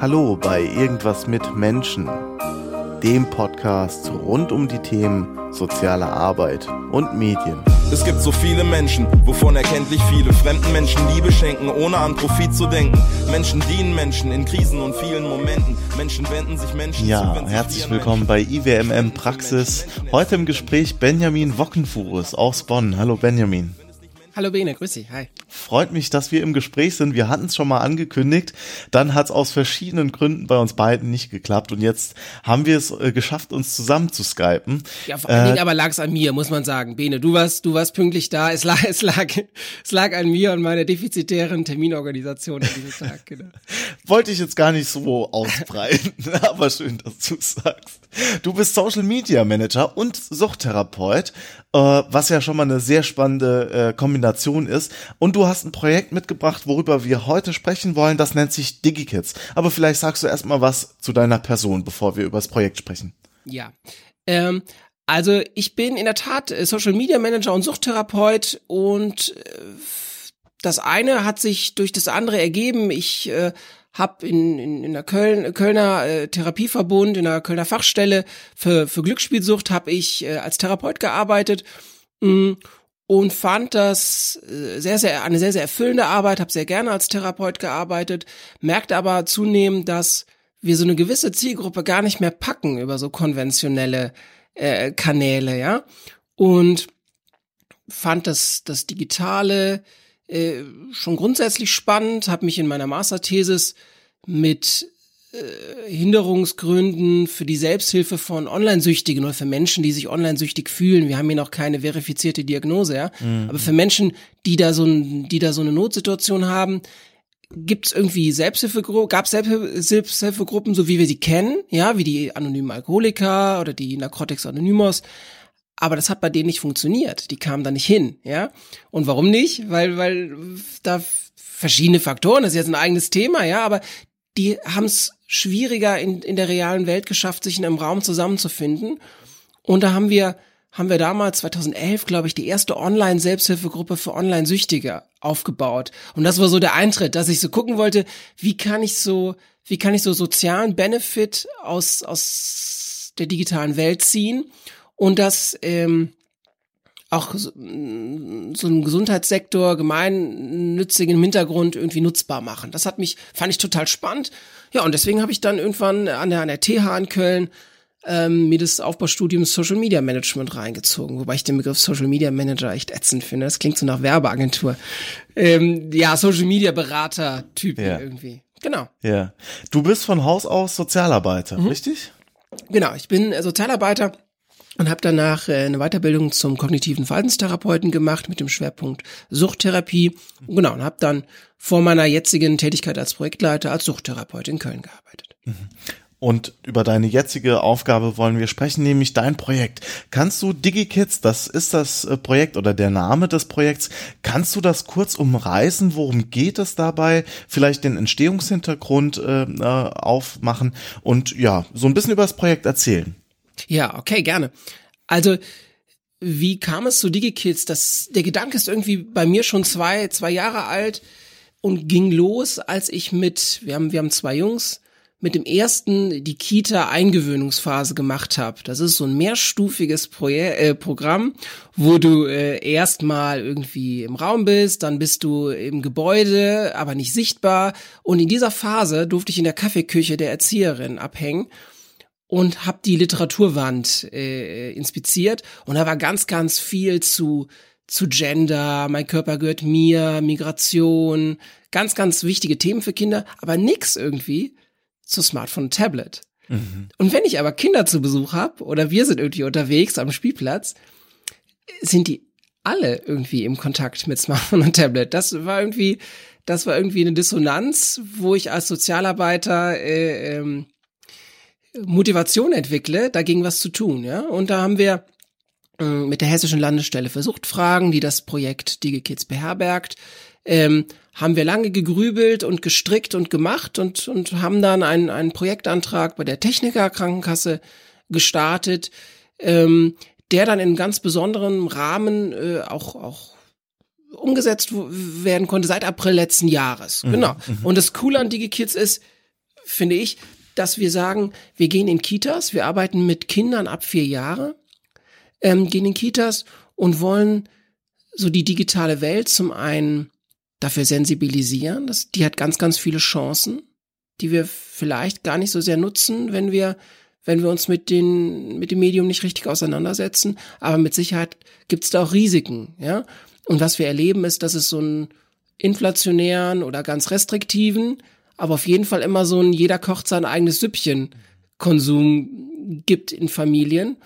Hallo bei Irgendwas mit Menschen, dem Podcast rund um die Themen soziale Arbeit und Medien. Es gibt so viele Menschen, wovon erkenntlich viele fremden Menschen Liebe schenken, ohne an Profit zu denken. Menschen dienen Menschen in Krisen und vielen Momenten. Menschen wenden sich Menschen Ja, zu. sie herzlich willkommen bei IWMM Praxis. Heute im Gespräch Benjamin Wockenfuß aus Bonn. Hallo Benjamin. Hallo Bene, grüß dich, hi. Freut mich, dass wir im Gespräch sind. Wir hatten es schon mal angekündigt. Dann hat es aus verschiedenen Gründen bei uns beiden nicht geklappt. Und jetzt haben wir es äh, geschafft, uns zusammen zu skypen. Ja, vor allen Äh, Dingen aber lag es an mir, muss man sagen. Bene, du warst, du warst pünktlich da. Es lag, es lag, es lag an mir und meiner defizitären Terminorganisation an diesem Tag. Genau. wollte ich jetzt gar nicht so ausbreiten, aber schön, dass du es sagst. Du bist Social Media Manager und Suchttherapeut, was ja schon mal eine sehr spannende äh, Kombination ist. Und du hast ein Projekt mitgebracht, worüber wir heute sprechen wollen. Das nennt sich DigiKids. Aber vielleicht sagst du erstmal was zu deiner Person, bevor wir über das Projekt sprechen. Ja. Ähm, also ich bin in der Tat äh, Social Media Manager und Suchttherapeut und äh, das eine hat sich durch das andere ergeben. Ich äh, habe in, in, in der Köln, Kölner äh, Therapieverbund, in der Kölner Fachstelle für, für Glücksspielsucht habe ich äh, als Therapeut gearbeitet mh, und fand das äh, sehr, sehr eine sehr, sehr erfüllende Arbeit, habe sehr gerne als Therapeut gearbeitet, merkte aber zunehmend, dass wir so eine gewisse Zielgruppe gar nicht mehr packen über so konventionelle äh, Kanäle, ja. Und fand das, das Digitale äh, schon grundsätzlich spannend, habe mich in meiner Masterthesis mit äh, Hinderungsgründen für die Selbsthilfe von Online-Süchtigen oder für Menschen, die sich online-süchtig fühlen. Wir haben hier noch keine verifizierte Diagnose, ja. Aber für Menschen, die da so, ein, die da so eine Notsituation haben, gibt's irgendwie Selbsthilfegruppen, gab Selbsthilfegruppen, so wie wir sie kennen, ja, wie die anonymen Alkoholiker oder die Narcotics Anonymous. Aber das hat bei denen nicht funktioniert. Die kamen da nicht hin, ja. Und warum nicht? Weil, weil da verschiedene Faktoren, das ist jetzt ein eigenes Thema, ja, aber die haben es schwieriger in, in der realen Welt geschafft, sich in einem Raum zusammenzufinden. Und da haben wir, haben wir damals 2011, glaube ich, die erste Online-Selbsthilfegruppe für Online-Süchtige aufgebaut. Und das war so der Eintritt, dass ich so gucken wollte, wie kann ich so, wie kann ich so sozialen Benefit aus, aus der digitalen Welt ziehen und das ähm, auch so, so einen Gesundheitssektor gemeinnützigen Hintergrund irgendwie nutzbar machen. Das hat mich, fand ich total spannend. Ja, und deswegen habe ich dann irgendwann an der, an der TH in Köln ähm, mir das Aufbaustudium Social Media Management reingezogen, wobei ich den Begriff Social Media Manager echt ätzend finde. Das klingt so nach Werbeagentur. Ähm, ja, Social Media Berater Typ Ja. irgendwie. Genau. Ja. Du bist von Haus aus Sozialarbeiter, Mhm. richtig? Genau, ich bin äh, Sozialarbeiter und habe danach äh, eine Weiterbildung zum kognitiven Verhaltenstherapeuten gemacht mit dem Schwerpunkt Suchttherapie. Genau, und habe dann vor meiner jetzigen Tätigkeit als Projektleiter als Suchttherapeut in Köln gearbeitet. Und über deine jetzige Aufgabe wollen wir sprechen, nämlich dein Projekt. Kannst du DigiKids, das ist das äh, Projekt oder der Name des Projekts, kannst du das kurz umreißen? Worum geht es dabei? Vielleicht den Entstehungshintergrund äh, äh, aufmachen und ja, so ein bisschen über das Projekt erzählen. Ja, okay, gerne. Also, wie kam es zu DigiKids? Das, der Gedanke ist irgendwie bei mir schon zwei, zwei Jahre alt und ging los, als ich mit, wir haben, wir haben zwei Jungs, mit dem ersten die Kita-Eingewöhnungsphase gemacht habe. Das ist so ein mehrstufiges Proje äh, Programm, wo du äh, erstmal irgendwie im Raum bist, dann bist du im Gebäude, aber nicht sichtbar. Und in dieser Phase durfte ich in der Kaffeeküche der Erzieherin abhängen und habe die Literaturwand äh, inspiziert und da war ganz, ganz viel zu zu Gender, mein Körper gehört mir, Migration, ganz, ganz wichtige Themen für Kinder, aber nix irgendwie zu Smartphone und Tablet. Und wenn ich aber Kinder zu Besuch habe oder wir sind irgendwie unterwegs am Spielplatz, sind die alle irgendwie im Kontakt mit Smartphone und Tablet. Das war irgendwie, das war irgendwie eine Dissonanz, wo ich als Sozialarbeiter äh, ähm, Motivation entwickle, dagegen was zu tun, ja. Und da haben wir äh, mit der Hessischen Landesstelle für Suchtfragen, die das Projekt DigiKids beherbergt, ähm, haben wir lange gegrübelt und gestrickt und gemacht und, und haben dann einen, einen Projektantrag bei der Techniker Krankenkasse gestartet, ähm, der dann in ganz besonderem Rahmen äh, auch, auch umgesetzt werden konnte seit April letzten Jahres. Mhm. Genau. Mhm. Und das Coole an DigiKids ist, finde ich, dass wir sagen, wir gehen in Kitas, wir arbeiten mit Kindern ab vier Jahre, ähm, gehen in Kitas und wollen so die digitale Welt zum einen dafür sensibilisieren. Das, die hat ganz, ganz viele Chancen, die wir vielleicht gar nicht so sehr nutzen, wenn wir wenn wir uns mit den mit dem Medium nicht richtig auseinandersetzen. Aber mit Sicherheit gibt es da auch Risiken, ja. Und was wir erleben, ist, dass es so einen inflationären oder ganz restriktiven, aber auf jeden Fall immer so ein jeder kocht sein eigenes Süppchen Konsum gibt in Familien.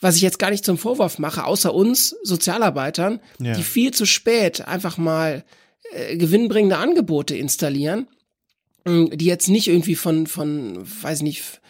Was ich jetzt gar nicht zum Vorwurf mache, außer uns Sozialarbeitern, ja. die viel zu spät einfach mal äh, gewinnbringende Angebote installieren, die jetzt nicht irgendwie von, von, weiß nicht,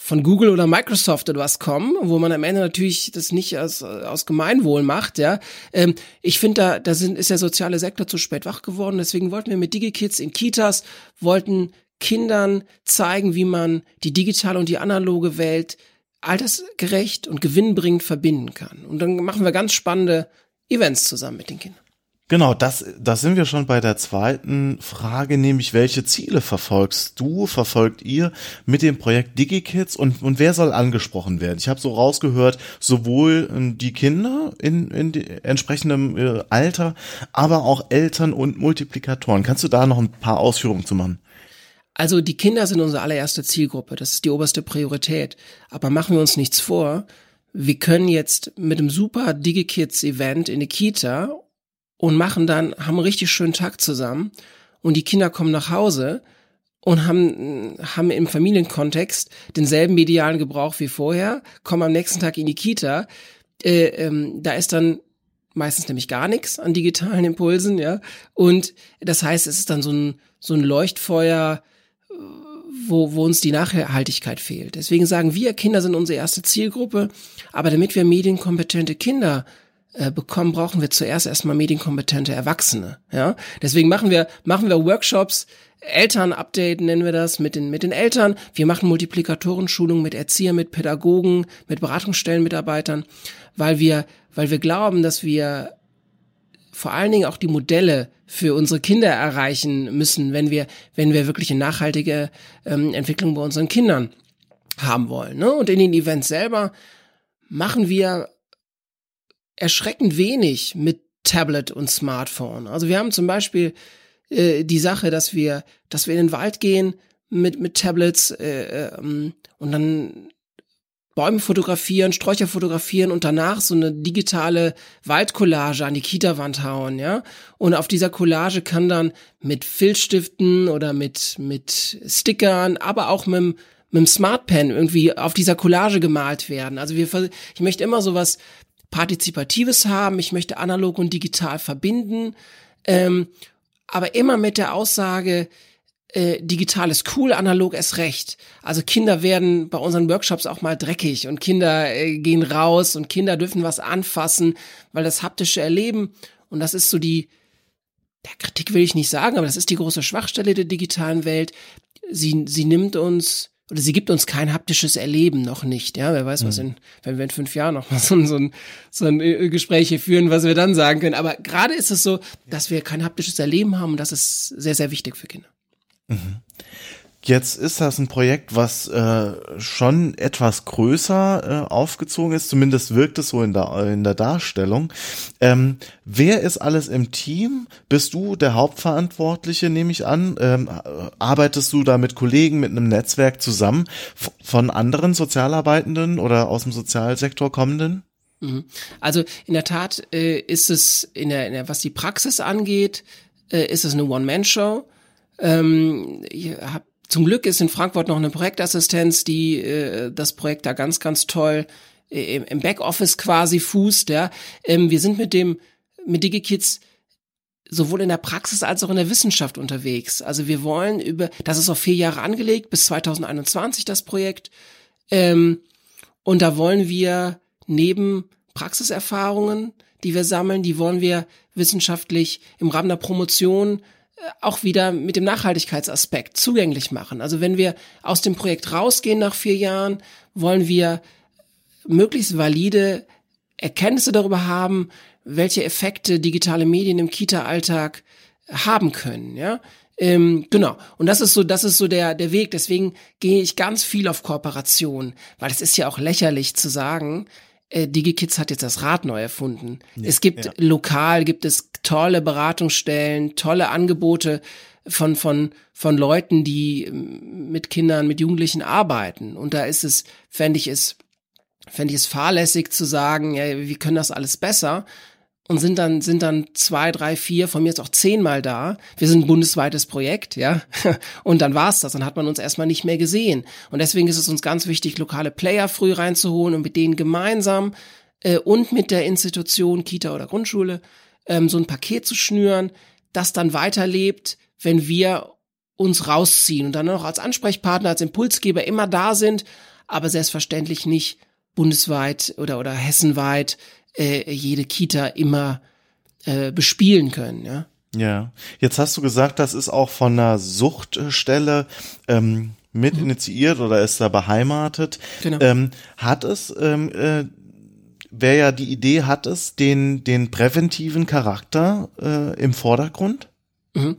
von Google oder Microsoft oder was kommen, wo man am Ende natürlich das nicht aus, aus Gemeinwohl macht, ja. Ähm, ich finde, da, da sind, ist der soziale Sektor zu spät wach geworden. Deswegen wollten wir mit DigiKids in Kitas, wollten Kindern zeigen, wie man die digitale und die analoge Welt altersgerecht und gewinnbringend verbinden kann. Und dann machen wir ganz spannende Events zusammen mit den Kindern. Genau, das, das sind wir schon bei der zweiten Frage, nämlich welche Ziele verfolgst du, verfolgt ihr mit dem Projekt DigiKids und, und wer soll angesprochen werden? Ich habe so rausgehört, sowohl ähm, die Kinder in, in entsprechendem äh, Alter, aber auch Eltern und Multiplikatoren. Kannst du da noch ein paar Ausführungen zu machen? Also die Kinder sind unsere allererste Zielgruppe, das ist die oberste Priorität. Aber machen wir uns nichts vor, wir können jetzt mit einem super DigiKids-Event in der Kita und machen dann, haben einen richtig schönen Tag zusammen und die Kinder kommen nach Hause und haben, haben im Familienkontext denselben medialen Gebrauch wie vorher, kommen am nächsten Tag in die Kita. Äh, ähm, da ist dann meistens nämlich gar nichts an digitalen Impulsen, ja. Und das heißt, es ist dann so ein, so ein Leuchtfeuer, wo, wo uns die Nachhaltigkeit fehlt. Deswegen sagen wir, Kinder sind unsere erste Zielgruppe, aber damit wir medienkompetente Kinder äh, bekommen, brauchen wir zuerst erstmal medienkompetente Erwachsene. Ja, deswegen machen wir machen wir Workshops, Eltern-Update nennen wir das mit den mit den Eltern. Wir machen Multiplikatorenschulungen mit Erziehern, mit Pädagogen, mit Beratungsstellenmitarbeitern, weil wir weil wir glauben, dass wir vor allen Dingen auch die Modelle für unsere Kinder erreichen müssen, wenn wir wenn wir wirklich eine nachhaltige ähm, Entwicklung bei unseren Kindern haben wollen. Ne? Und in den Events selber machen wir erschreckend wenig mit Tablet und Smartphone. Also wir haben zum Beispiel äh, die Sache, dass wir, dass wir in den Wald gehen mit mit Tablets äh, ähm, und dann Bäume fotografieren, Sträucher fotografieren und danach so eine digitale Waldcollage an die Kita-Wand hauen, ja. Und auf dieser Collage kann dann mit Filzstiften oder mit mit Stickern, aber auch mit mit dem Smart Pen irgendwie auf dieser Collage gemalt werden. Also wir, ich möchte immer sowas Partizipatives haben, ich möchte analog und digital verbinden, ähm, aber immer mit der Aussage, äh, digital ist cool, analog ist recht. Also Kinder werden bei unseren Workshops auch mal dreckig und Kinder äh, gehen raus und Kinder dürfen was anfassen, weil das haptische Erleben und das ist so die, der Kritik will ich nicht sagen, aber das ist die große Schwachstelle der digitalen Welt. Sie, sie nimmt uns oder sie gibt uns kein haptisches Erleben noch nicht. Ja, wer weiß, was mhm. in, wenn wir in fünf Jahren noch mal so, so, ein, so ein äh, Gespräch hier führen, was wir dann sagen können. Aber gerade ist es so, dass wir kein haptisches Erleben haben und das ist sehr, sehr wichtig für Kinder. Mhm. Jetzt ist das ein Projekt, was äh, schon etwas größer äh, aufgezogen ist, zumindest wirkt es so in der, in der Darstellung. Ähm, wer ist alles im Team? Bist du der Hauptverantwortliche, nehme ich an? Ähm, arbeitest du da mit Kollegen, mit einem Netzwerk zusammen von anderen Sozialarbeitenden oder aus dem Sozialsektor kommenden? Mhm. Also in der Tat äh, ist es, in der, in der, was die Praxis angeht, äh, ist es eine One-Man-Show. Ähm, ich habe zum Glück ist in Frankfurt noch eine Projektassistenz, die äh, das Projekt da ganz, ganz toll äh, im Backoffice quasi fußt. Ja. Ähm, wir sind mit dem, mit DigiKids sowohl in der Praxis als auch in der Wissenschaft unterwegs. Also wir wollen über, das ist auf vier Jahre angelegt, bis 2021 das Projekt. Ähm, und da wollen wir neben Praxiserfahrungen, die wir sammeln, die wollen wir wissenschaftlich im Rahmen der Promotion auch wieder mit dem Nachhaltigkeitsaspekt zugänglich machen. Also wenn wir aus dem Projekt rausgehen nach vier Jahren, wollen wir möglichst valide Erkenntnisse darüber haben, welche Effekte digitale Medien im Kita-Alltag haben können, ja. Ähm, genau. Und das ist so, das ist so der, der Weg. Deswegen gehe ich ganz viel auf Kooperation, weil es ist ja auch lächerlich zu sagen, äh, DigiKids hat jetzt das Rad neu erfunden. Ja, es gibt ja. lokal, gibt es tolle Beratungsstellen, tolle Angebote von, von, von Leuten, die ähm, mit Kindern, mit Jugendlichen arbeiten. Und da ist es, fände ich es, fände ich es fahrlässig zu sagen, ja, wir können das alles besser, und sind dann, sind dann zwei, drei, vier, von mir jetzt auch zehnmal da. Wir sind ein bundesweites Projekt, ja. Und dann war's das. Dann hat man uns erstmal nicht mehr gesehen. Und deswegen ist es uns ganz wichtig, lokale Player früh reinzuholen und mit denen gemeinsam äh, und mit der Institution, Kita oder Grundschule, ähm, so ein Paket zu schnüren, das dann weiterlebt, wenn wir uns rausziehen und dann auch als Ansprechpartner, als Impulsgeber immer da sind, aber selbstverständlich nicht bundesweit oder, oder hessenweit äh, jede Kita immer äh, bespielen können, ja. Ja, jetzt hast du gesagt, das ist auch von einer Suchtstelle ähm, mit mhm. initiiert oder ist da beheimatet. Genau. Ähm, hat es, ähm, äh, wer ja die Idee hat es, den, den präventiven Charakter äh, im Vordergrund? Mhm.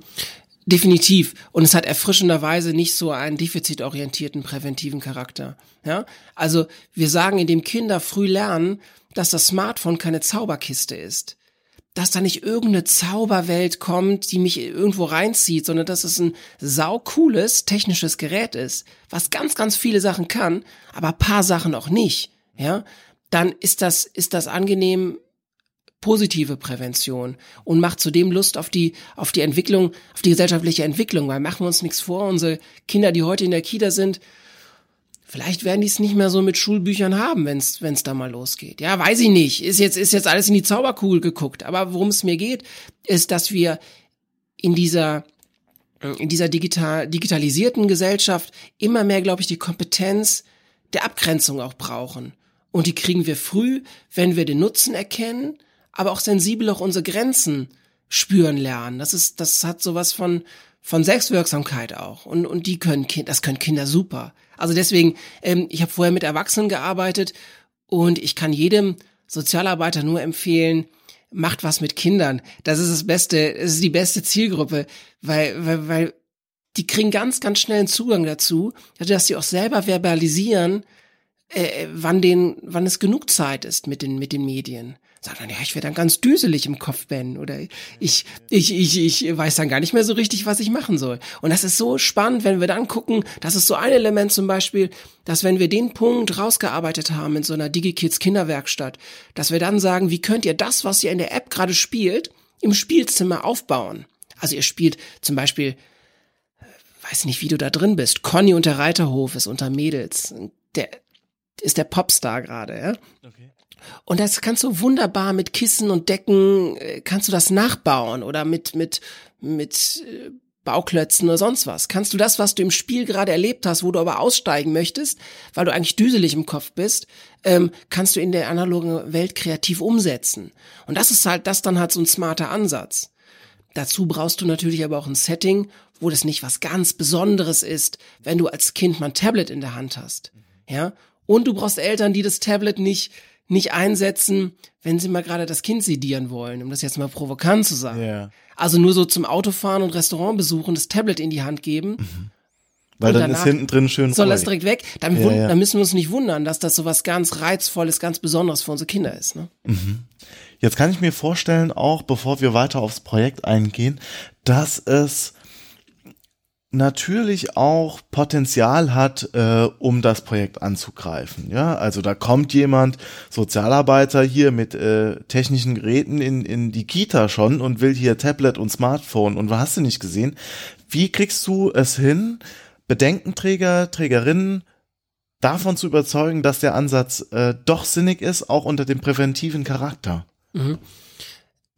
Definitiv. Und es hat erfrischenderweise nicht so einen defizitorientierten präventiven Charakter. Ja? Also wir sagen, indem Kinder früh lernen, dass das Smartphone keine Zauberkiste ist. Dass da nicht irgendeine Zauberwelt kommt, die mich irgendwo reinzieht, sondern dass es ein saucooles technisches Gerät ist, was ganz, ganz viele Sachen kann, aber paar Sachen auch nicht. Ja, dann ist das, ist das angenehm positive Prävention und macht zudem Lust auf die, auf die Entwicklung, auf die gesellschaftliche Entwicklung, weil machen wir uns nichts vor, unsere Kinder, die heute in der Kita sind, Vielleicht werden die es nicht mehr so mit Schulbüchern haben, wenn es da mal losgeht. Ja, weiß ich nicht. Ist jetzt ist jetzt alles in die Zauberkugel geguckt. Aber worum es mir geht, ist, dass wir in dieser in dieser digital digitalisierten Gesellschaft immer mehr, glaube ich, die Kompetenz der Abgrenzung auch brauchen. Und die kriegen wir früh, wenn wir den Nutzen erkennen, aber auch sensibel auch unsere Grenzen spüren lernen. Das ist, das hat sowas von von Selbstwirksamkeit auch. Und und die können Kinder, das können Kinder super. Also deswegen, ähm, ich habe vorher mit Erwachsenen gearbeitet und ich kann jedem Sozialarbeiter nur empfehlen, macht was mit Kindern. Das ist das Beste, das ist die beste Zielgruppe, weil, weil, weil die kriegen ganz, ganz schnell einen Zugang dazu, dass sie auch selber verbalisieren, äh, wann den, wann es genug Zeit ist mit den, mit den Medien sagt dann, ja, ich werde dann ganz düselig im Kopf, Ben, oder ich, ich, ich, ich weiß dann gar nicht mehr so richtig, was ich machen soll. Und das ist so spannend, wenn wir dann gucken, das ist so ein Element zum Beispiel, dass wenn wir den Punkt rausgearbeitet haben in so einer DigiKids Kinderwerkstatt, dass wir dann sagen, wie könnt ihr das, was ihr in der App gerade spielt, im Spielzimmer aufbauen? Also ihr spielt zum Beispiel, weiß nicht, wie du da drin bist. Conny und der Reiterhof ist unter Mädels. Der ist der Popstar gerade, ja? Okay. Und das kannst du wunderbar mit Kissen und Decken, äh, kannst du das nachbauen oder mit, mit, mit äh, Bauklötzen oder sonst was. Kannst du das, was du im Spiel gerade erlebt hast, wo du aber aussteigen möchtest, weil du eigentlich düselig im Kopf bist, ähm, kannst du in der analogen Welt kreativ umsetzen. Und das ist halt, das dann halt so ein smarter Ansatz. Dazu brauchst du natürlich aber auch ein Setting, wo das nicht was ganz Besonderes ist, wenn du als Kind mal ein Tablet in der Hand hast. Ja? Und du brauchst Eltern, die das Tablet nicht nicht einsetzen, wenn sie mal gerade das Kind sedieren wollen, um das jetzt mal provokant zu sagen. Yeah. Also nur so zum Autofahren und Restaurant besuchen, das Tablet in die Hand geben. Mhm. Weil dann ist hinten drin schön Soll das direkt weg? Dann, ja, ja. dann, müssen wir uns nicht wundern, dass das so was ganz Reizvolles, ganz Besonderes für unsere Kinder ist. Ne? Mhm. Jetzt kann ich mir vorstellen, auch bevor wir weiter aufs Projekt eingehen, dass es natürlich auch Potenzial hat, äh, um das Projekt anzugreifen. Ja, also da kommt jemand, Sozialarbeiter hier mit äh, technischen Geräten in, in die Kita schon und will hier Tablet und Smartphone und was hast du nicht gesehen? Wie kriegst du es hin, Bedenkenträger, Trägerinnen davon zu überzeugen, dass der Ansatz äh, doch sinnig ist, auch unter dem präventiven Charakter? Mhm.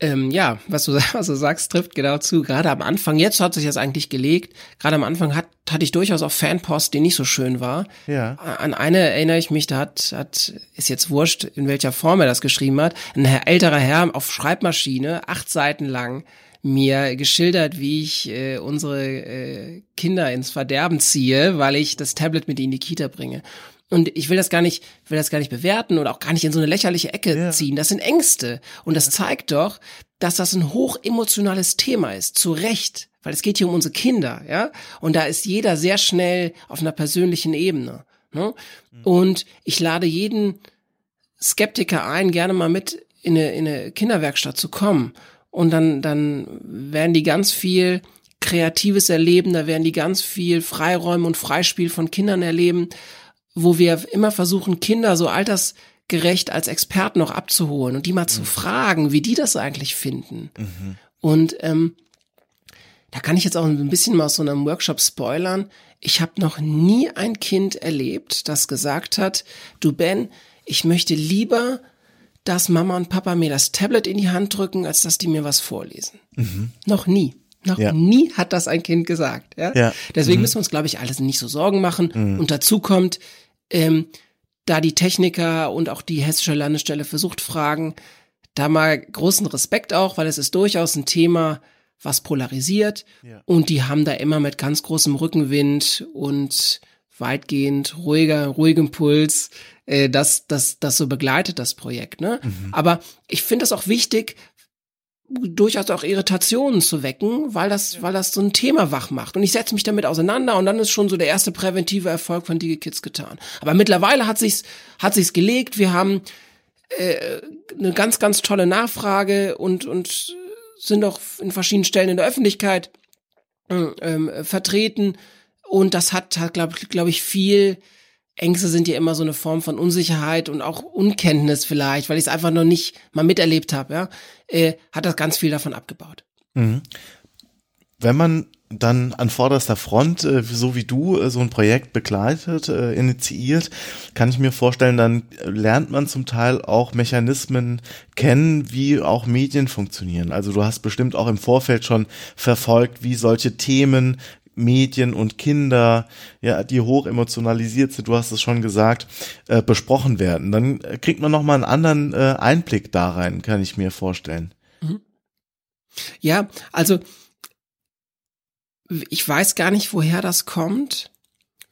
Ähm, ja, was du, was du sagst, trifft genau zu. Gerade am Anfang, jetzt hat sich das eigentlich gelegt. Gerade am Anfang hat, hatte ich durchaus auch Fanpost, die nicht so schön war. Ja. An eine erinnere ich mich, da hat, hat, ist jetzt wurscht, in welcher Form er das geschrieben hat. Ein älterer Herr auf Schreibmaschine, acht Seiten lang, mir geschildert, wie ich äh, unsere äh, Kinder ins Verderben ziehe, weil ich das Tablet mit in die Kita bringe. Und ich will das gar nicht, will das gar nicht bewerten oder auch gar nicht in so eine lächerliche Ecke ja. ziehen. Das sind Ängste. Und das zeigt doch, dass das ein hochemotionales Thema ist. Zu Recht. Weil es geht hier um unsere Kinder, ja. Und da ist jeder sehr schnell auf einer persönlichen Ebene. Ne? Mhm. Und ich lade jeden Skeptiker ein, gerne mal mit in eine, in eine Kinderwerkstatt zu kommen. Und dann, dann werden die ganz viel Kreatives erleben, da werden die ganz viel Freiräume und Freispiel von Kindern erleben, wo wir immer versuchen, Kinder so altersgerecht als Experten noch abzuholen und die mal mhm. zu fragen, wie die das eigentlich finden. Mhm. Und ähm, da kann ich jetzt auch ein bisschen mal aus so einem Workshop spoilern. Ich habe noch nie ein Kind erlebt, das gesagt hat, du Ben, ich möchte lieber, dass Mama und Papa mir das Tablet in die Hand drücken, als dass die mir was vorlesen. Mhm. Noch nie. Noch ja. nie hat das ein Kind gesagt. Ja? ja. Deswegen mhm. müssen wir uns, glaube ich, alles nicht so Sorgen machen. Mhm. Und dazu kommt, ähm, da die Techniker und auch die Hessische Landesstelle für Suchtfragen, da mal großen Respekt auch, weil es ist durchaus ein Thema, was polarisiert. Ja. Und die haben da immer mit ganz großem Rückenwind und weitgehend ruhiger, ruhigem Puls, äh, das, das, das so begleitet, das Projekt. Ne? Mhm. Aber ich finde es auch wichtig, durchaus auch Irritationen zu wecken, weil das, weil das so ein Thema wach macht. Und ich setze mich damit auseinander und dann ist schon so der erste präventive Erfolg von DigiKids getan. Aber mittlerweile hat sich's, hat sich's gelegt. Wir haben äh, eine ganz, ganz tolle Nachfrage und, und sind auch in verschiedenen Stellen in der Öffentlichkeit äh, äh, vertreten. Und das hat, hat glaube glaub ich, viel Ängste sind ja immer so eine Form von Unsicherheit und auch Unkenntnis vielleicht, weil ich es einfach noch nicht mal miterlebt habe, ja, äh, hat das ganz viel davon abgebaut. Mhm. Wenn man dann an vorderster Front, äh, so wie du, äh, so ein Projekt begleitet, äh, initiiert, kann ich mir vorstellen, dann lernt man zum Teil auch Mechanismen kennen, wie auch Medien funktionieren. Also du hast bestimmt auch im Vorfeld schon verfolgt, wie solche Themen Medien und Kinder, ja, die hoch emotionalisiert sind, du hast es schon gesagt, äh, besprochen werden. Dann kriegt man nochmal einen anderen äh, Einblick da rein, kann ich mir vorstellen. Mhm. Ja, also ich weiß gar nicht, woher das kommt.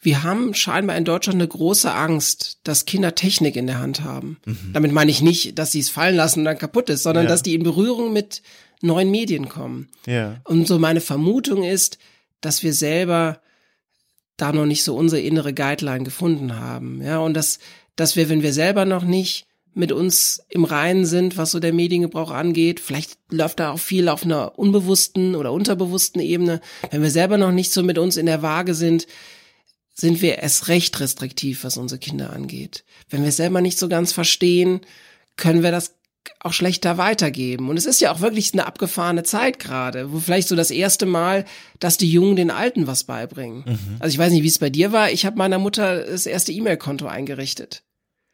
Wir haben scheinbar in Deutschland eine große Angst, dass Kinder Technik in der Hand haben. Mhm. Damit meine ich nicht, dass sie es fallen lassen und dann kaputt ist, sondern ja. dass die in Berührung mit neuen Medien kommen. Ja. Und so meine Vermutung ist, dass wir selber da noch nicht so unsere innere Guideline gefunden haben. Ja, und dass, dass wir, wenn wir selber noch nicht mit uns im Reinen sind, was so der Mediengebrauch angeht, vielleicht läuft da auch viel auf einer unbewussten oder unterbewussten Ebene. Wenn wir selber noch nicht so mit uns in der Waage sind, sind wir erst recht restriktiv, was unsere Kinder angeht. Wenn wir selber nicht so ganz verstehen, können wir das auch schlechter weitergeben. Und es ist ja auch wirklich eine abgefahrene Zeit gerade, wo vielleicht so das erste Mal, dass die Jungen den Alten was beibringen. Mhm. Also ich weiß nicht, wie es bei dir war. Ich habe meiner Mutter das erste E-Mail-Konto eingerichtet.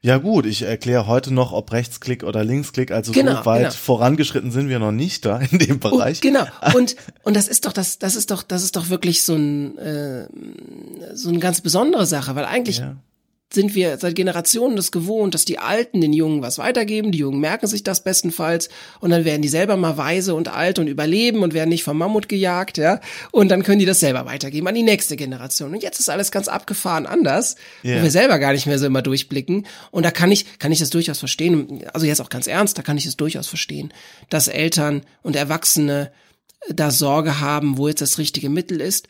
Ja gut, ich erkläre heute noch, ob Rechtsklick oder Linksklick, also genau, so weit genau. vorangeschritten sind wir noch nicht da in dem Bereich. Und, genau. Und und das ist doch das das ist doch das ist doch wirklich so ein äh, so eine ganz besondere Sache, weil eigentlich ja sind wir seit Generationen das gewohnt, dass die Alten den Jungen was weitergeben, die Jungen merken sich das bestenfalls und dann werden die selber mal weise und alt und überleben und werden nicht vom Mammut gejagt, ja, und dann können die das selber weitergeben an die nächste Generation. Und jetzt ist alles ganz abgefahren anders, yeah. wo wir selber gar nicht mehr so immer durchblicken und da kann ich, kann ich das durchaus verstehen, also jetzt auch ganz ernst, da kann ich es durchaus verstehen, dass Eltern und Erwachsene da Sorge haben, wo jetzt das richtige Mittel ist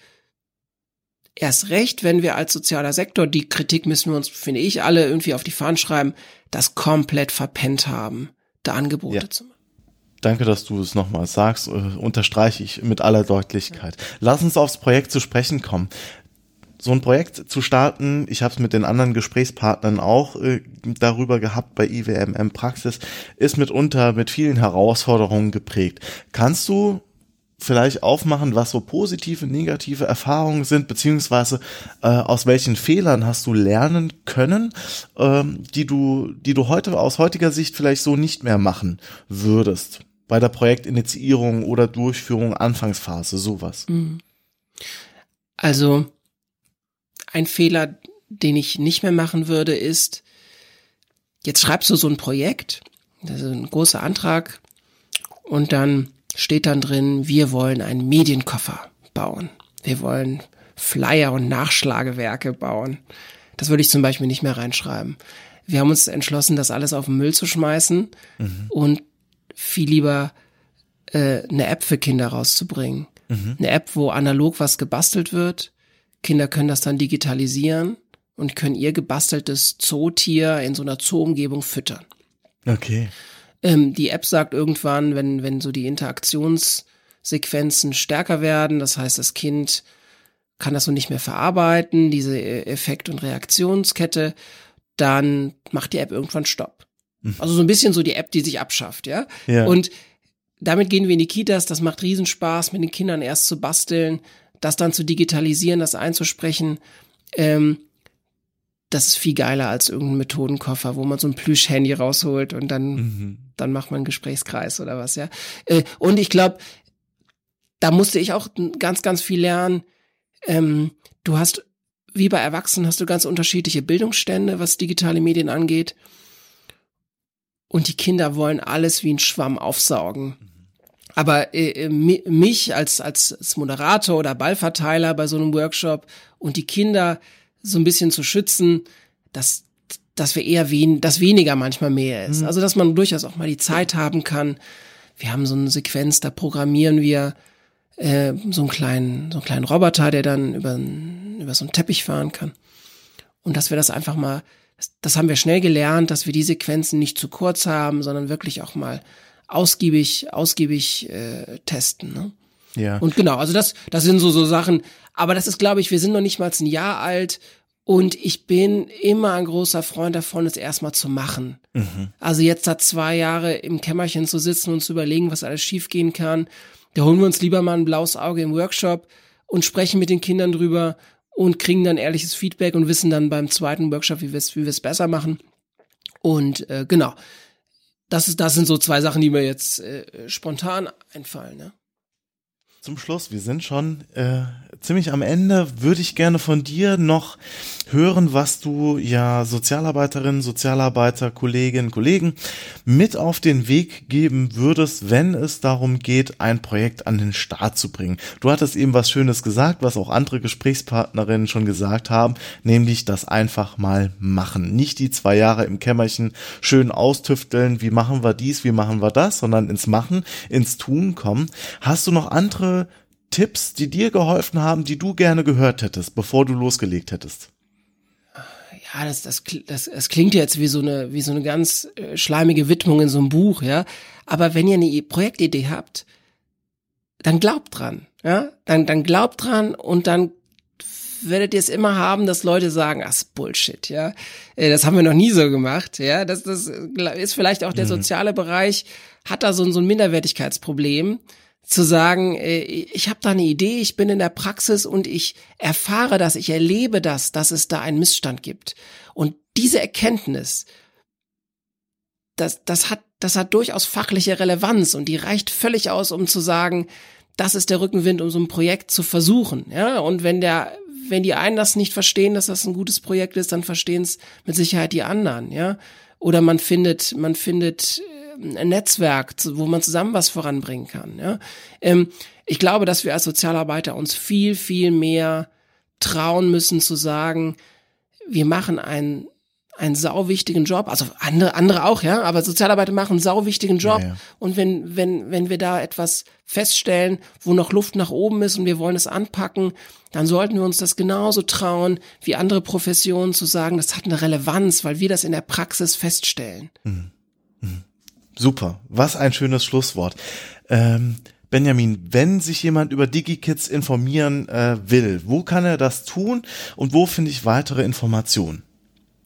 erst recht, wenn wir als sozialer Sektor, die Kritik müssen wir uns, finde ich, alle irgendwie auf die Fahnen schreiben, das komplett verpennt haben, da Angebote ja. zu machen. Danke, dass du es nochmal sagst, äh, unterstreiche ich mit aller Deutlichkeit. Lass uns aufs Projekt zu sprechen kommen. So ein Projekt zu starten, ich habe es mit den anderen Gesprächspartnern auch äh, darüber gehabt bei IWMM Praxis, ist mitunter mit vielen Herausforderungen geprägt. Kannst du vielleicht aufmachen, was so positive, negative Erfahrungen sind, beziehungsweise äh, aus welchen Fehlern hast du lernen können, ähm, die du, die du heute aus heutiger Sicht vielleicht so nicht mehr machen würdest bei der Projektinitiierung oder Durchführung, Anfangsphase, sowas. Mhm. Also ein Fehler, den ich nicht mehr machen würde, ist, jetzt schreibst du so ein Projekt, ist ein großer Antrag, und dann steht dann drin, wir wollen einen Medienkoffer bauen. Wir wollen Flyer und Nachschlagewerke bauen. Das würde ich zum Beispiel nicht mehr reinschreiben. Wir haben uns entschlossen, das alles auf den Müll zu schmeißen mhm. und viel lieber äh, eine App für Kinder rauszubringen. Mhm. Eine App, wo analog was gebastelt wird. Kinder können das dann digitalisieren und können ihr gebasteltes Zootier in so einer Zoomgebung füttern. Okay. Ähm, die App sagt irgendwann, wenn, wenn so die Interaktionssequenzen stärker werden, das heißt, das Kind kann das so nicht mehr verarbeiten, diese äh, Effekt- und Reaktionskette, dann macht die App irgendwann Stopp. Mhm. Also so ein bisschen so die App, die sich abschafft, ja. ja. Und damit gehen wir in die Kitas, das macht Riesenspaß, mit den Kindern erst zu basteln, das dann zu digitalisieren, das einzusprechen. Ähm, das ist viel geiler als irgendein Methodenkoffer, wo man so ein Plüsch-Handy rausholt und dann, mhm. dann macht man einen Gesprächskreis oder was, ja. Äh, und ich glaube, da musste ich auch ganz, ganz viel lernen. Ähm, du hast, wie bei Erwachsenen, hast du ganz unterschiedliche Bildungsstände, was digitale Medien angeht. Und die Kinder wollen alles wie ein Schwamm aufsaugen. Aber äh, äh mich als, als Moderator oder Ballverteiler bei so einem Workshop und die Kinder so ein bisschen zu schützen, dass, dass wir eher wen, dass weniger manchmal mehr ist. Mhm. Also, dass man durchaus auch mal die Zeit haben kann. Wir haben so eine Sequenz, da programmieren wir äh, so einen kleinen, so einen kleinen Roboter, der dann über, über so einen Teppich fahren kann. Und dass wir das einfach mal, das, das haben wir schnell gelernt, dass wir die Sequenzen nicht zu kurz haben, sondern wirklich auch mal ausgiebig, ausgiebig äh, testen. Ne? Ja. Und genau, also das, das sind so, so Sachen. Aber das ist, glaube ich, wir sind noch nicht mal ein Jahr alt und ich bin immer ein großer Freund davon, es erstmal zu machen. Mhm. Also jetzt da zwei Jahre im Kämmerchen zu sitzen und zu überlegen, was alles schiefgehen kann. Da holen wir uns lieber mal ein blaues Auge im Workshop und sprechen mit den Kindern drüber und kriegen dann ehrliches Feedback und wissen dann beim zweiten Workshop, wie wir es wie wir es besser machen. Und äh, genau, das ist das sind so zwei Sachen, die mir jetzt äh, spontan einfallen. Ne? Zum Schluss, wir sind schon äh, ziemlich am Ende, würde ich gerne von dir noch hören, was du ja Sozialarbeiterinnen, Sozialarbeiter, Kolleginnen, Kollegen mit auf den Weg geben würdest, wenn es darum geht, ein Projekt an den Start zu bringen. Du hattest eben was Schönes gesagt, was auch andere Gesprächspartnerinnen schon gesagt haben, nämlich das einfach mal machen. Nicht die zwei Jahre im Kämmerchen schön austüfteln, wie machen wir dies, wie machen wir das, sondern ins Machen, ins Tun kommen. Hast du noch andere Tipps, die dir geholfen haben, die du gerne gehört hättest, bevor du losgelegt hättest? Ja, das, das, das, das klingt jetzt wie so eine, wie so eine ganz äh, schleimige Widmung in so einem Buch, ja. Aber wenn ihr eine Projektidee habt, dann glaubt dran, ja. Dann, dann glaubt dran und dann werdet ihr es immer haben, dass Leute sagen, ach, Bullshit, ja. Äh, das haben wir noch nie so gemacht, ja. Das, das ist vielleicht auch der mhm. soziale Bereich, hat da so, so ein Minderwertigkeitsproblem zu sagen, äh, ich habe da eine Idee, ich bin in der Praxis und ich erfahre das, ich erlebe das, dass es da einen Missstand gibt. Und diese Erkenntnis, das, das, hat, das hat durchaus fachliche Relevanz und die reicht völlig aus, um zu sagen, das ist der Rückenwind, um so ein Projekt zu versuchen. Ja, und wenn der, wenn die einen das nicht verstehen, dass das ein gutes Projekt ist, dann verstehen es mit Sicherheit die anderen. Ja, oder man findet, man findet ein Netzwerk, wo man zusammen was voranbringen kann. Ja? Ähm, ich glaube, dass wir als Sozialarbeiter uns viel, viel mehr trauen müssen zu sagen, wir machen einen einen sauwichtigen Job, also andere andere auch, ja, aber Sozialarbeiter machen einen sauwichtigen Job ja, ja. und wenn wenn wenn wir da etwas feststellen, wo noch Luft nach oben ist und wir wollen es anpacken, dann sollten wir uns das genauso trauen wie andere Professionen zu sagen, das hat eine Relevanz, weil wir das in der Praxis feststellen. Mhm. Mhm. Super, was ein schönes Schlusswort. Ähm, Benjamin, wenn sich jemand über DigiKids informieren äh, will, wo kann er das tun und wo finde ich weitere Informationen?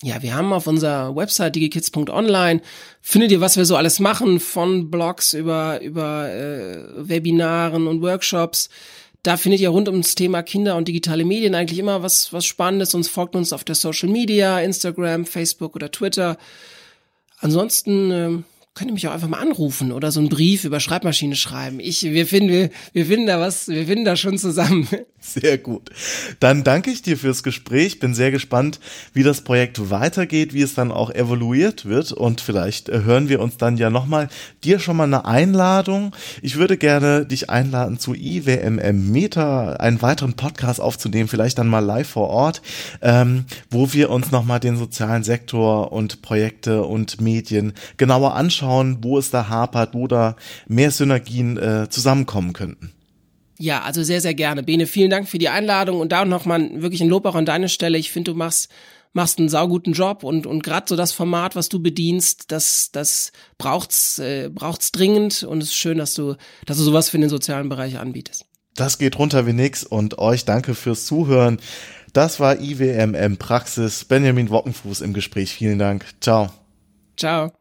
Ja, wir haben auf unserer Website digikids.online findet ihr, was wir so alles machen, von Blogs über über äh, Webinaren und Workshops. Da findet ihr rund ums Thema Kinder und digitale Medien eigentlich immer was was Spannendes. Uns folgt uns auf der Social Media, Instagram, Facebook oder Twitter. Ansonsten äh, könnt ihr mich auch einfach mal anrufen oder so einen Brief über Schreibmaschine schreiben. Ich, wir finden, wir, wir finden da was, wir finden da schon zusammen. Sehr gut. Dann danke ich dir fürs Gespräch. Bin sehr gespannt, wie das Projekt weitergeht, wie es dann auch evaluiert wird und vielleicht äh, hören wir uns dann ja nochmal. Dir schon mal eine Einladung. Ich würde gerne dich einladen zu IWMM Meta, einen weiteren Podcast aufzunehmen, vielleicht dann mal live vor Ort, ähm, wo wir uns nochmal den sozialen Sektor und Projekte und Medien genauer anschauen, wo es da hapert, wo da mehr Synergien äh, zusammenkommen könnten. Ja, also sehr, sehr gerne. Bene, vielen Dank für die Einladung und da nochmal wirklich ein Lob auch an deine Stelle. Ich finde, du machst machst einen sauguten Job und und gerade so das Format, was du bedienst, das das braucht's äh, braucht's dringend und es ist schön, dass du dass du sowas für den sozialen Bereich anbietest. Das geht runter wie nix und euch danke fürs Zuhören. Das war IWMM Praxis. Benjamin Wockenfuß im Gespräch. Vielen Dank. Ciao. Ciao.